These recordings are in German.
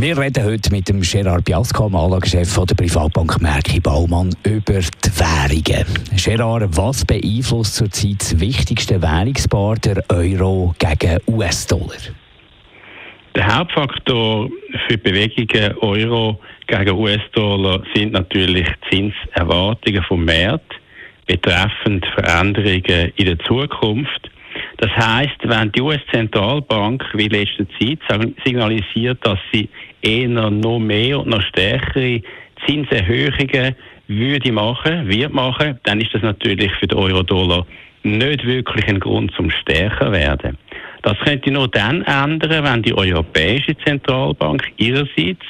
wir reden heute mit dem Gerard Biasco, dem Anlagechef der Privatbank Merki Baumann, über die Währungen. Gerard, was beeinflusst zurzeit das wichtigste Währungspaar, der Euro gegen US-Dollar? Der Hauptfaktor für Bewegungen Euro gegen US-Dollar sind natürlich Zinserwartungen vom Markt betreffend Veränderungen in der Zukunft. Das heißt, wenn die US-Zentralbank wie in letzter Zeit signalisiert, dass sie eher noch mehr und noch stärkere Zinserhöhungen würde machen, wird machen, dann ist das natürlich für den Euro-Dollar nicht wirklich ein Grund zum stärker werden. Das könnte nur dann ändern, wenn die Europäische Zentralbank ihrerseits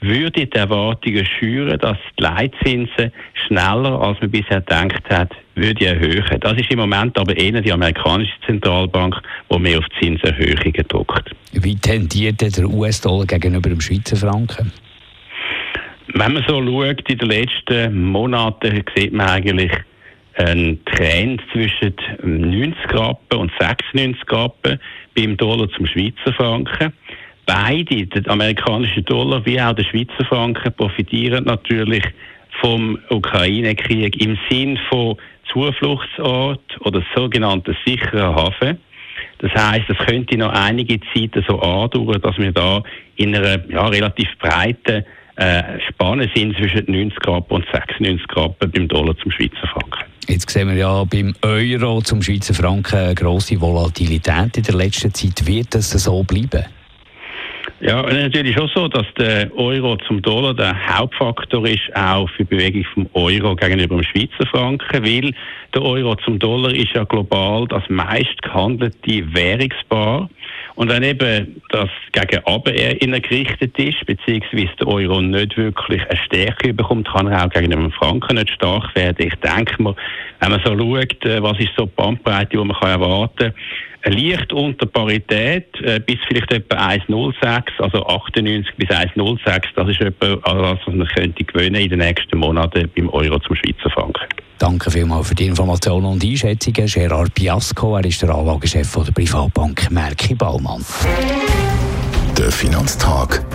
würde die Erwartungen schüren, dass die Leitzinsen schneller, als man bisher gedacht hat, würde erhöhen. Das ist im Moment aber eher die amerikanische Zentralbank, die mehr auf Zinserhöhungen drückt. Wie tendiert der US-Dollar gegenüber dem Schweizer Franken? Wenn man so schaut, in den letzten Monaten sieht man eigentlich einen Trend zwischen 90 Rappen und 96 Rappen beim Dollar zum Schweizer Franken. Beide, der amerikanische Dollar wie auch der Schweizer Franken, profitieren natürlich vom Ukraine-Krieg im Sinn von Zufluchtsort oder sogenannten sicheren Hafen. Das heißt, es könnte noch einige Zeit so andauern, dass wir da in einer ja, relativ breiten äh, Spanne sind zwischen 90 Grad und 96 Grad beim Dollar zum Schweizer Franken. Jetzt sehen wir ja beim Euro zum Schweizer Franken eine grosse Volatilität in der letzten Zeit. Wird das so bleiben? Ja, natürlich schon so, dass der Euro zum Dollar der Hauptfaktor ist, auch für die Bewegung vom Euro gegenüber dem Schweizer Franken, weil der Euro zum Dollar ist ja global das meist gehandelte Währungspaar. Und wenn eben das gegen Aben gerichtet ist, beziehungsweise der Euro nicht wirklich eine Stärke bekommt, kann er auch gegen den Franken nicht stark werden. Ich denke mal, wenn man so schaut, äh, was ist so die Bandbreite, die man erwarten kann, leicht unter Parität, äh, bis vielleicht etwa 1,06, also 98 bis 1,06, das ist etwa was man könnte gewinnen in den nächsten Monaten beim Euro zum Schweizer Franken. Danke vielmals für die Informationen und Einschätzungen. Gerard Piasco, er ist der Anlagechef der Privatbank Merki Baumann. Der Finanztag